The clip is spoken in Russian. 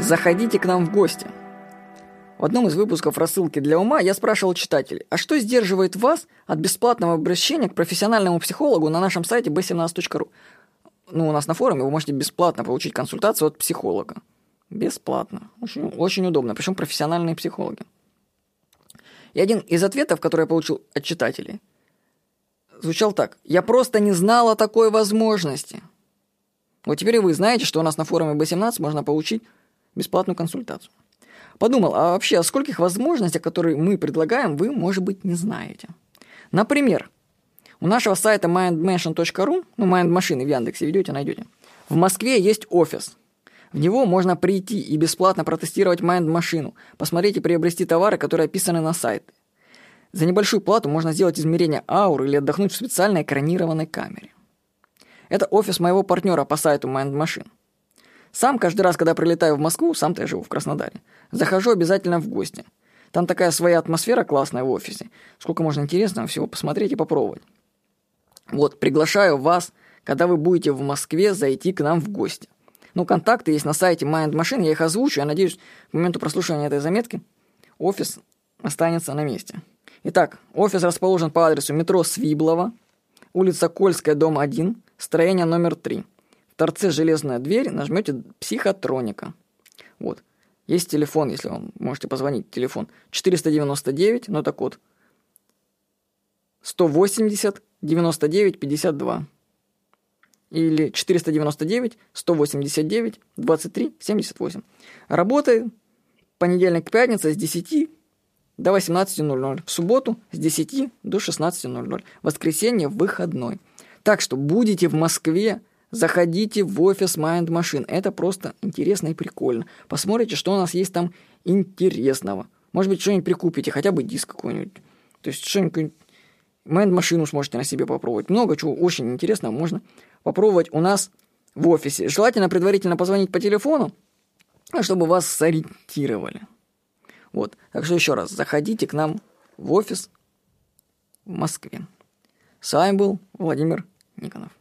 Заходите к нам в гости. В одном из выпусков рассылки для ума я спрашивал читателей, а что сдерживает вас от бесплатного обращения к профессиональному психологу на нашем сайте b17.ru? Ну, у нас на форуме вы можете бесплатно получить консультацию от психолога. Бесплатно. Очень, очень удобно, причем профессиональные психологи. И один из ответов, который я получил от читателей, звучал так. «Я просто не знал о такой возможности». Вот теперь вы знаете, что у нас на форуме B17 можно получить бесплатную консультацию. Подумал, а вообще о скольких возможностях, которые мы предлагаем, вы, может быть, не знаете. Например, у нашего сайта mindmansion.ru, ну, mindmашины в Яндексе ведете, найдете, в Москве есть офис. В него можно прийти и бесплатно протестировать Mind-машину, посмотреть и приобрести товары, которые описаны на сайте. За небольшую плату можно сделать измерение ауры или отдохнуть в специальной экранированной камере. Это офис моего партнера по сайту Mind Machine. Сам каждый раз, когда прилетаю в Москву, сам-то я живу в Краснодаре, захожу обязательно в гости. Там такая своя атмосфера классная в офисе. Сколько можно интересного всего посмотреть и попробовать. Вот, приглашаю вас, когда вы будете в Москве, зайти к нам в гости. Ну, контакты есть на сайте Mind Machine, я их озвучу. Я надеюсь, к моменту прослушивания этой заметки офис останется на месте. Итак, офис расположен по адресу метро Свиблова, улица Кольская, дом 1, строение номер 3. Торце железная дверь, нажмете психотроника. Вот. Есть телефон, если вам можете позвонить. Телефон 499, ну так вот. 180 99 52 или 499 189 23 78. Работает понедельник к пятнице с 10 до 18.00. В субботу с 10 до 16.00. Воскресенье выходной. Так что будете в Москве, заходите в офис Mind Machine. Это просто интересно и прикольно. Посмотрите, что у нас есть там интересного. Может быть, что-нибудь прикупите, хотя бы диск какой-нибудь. То есть что-нибудь Майнд-машину сможете на себе попробовать. Много чего очень интересного можно попробовать у нас в офисе. Желательно предварительно позвонить по телефону, чтобы вас сориентировали. Вот. Так что еще раз, заходите к нам в офис в Москве. С вами был Владимир Никонов.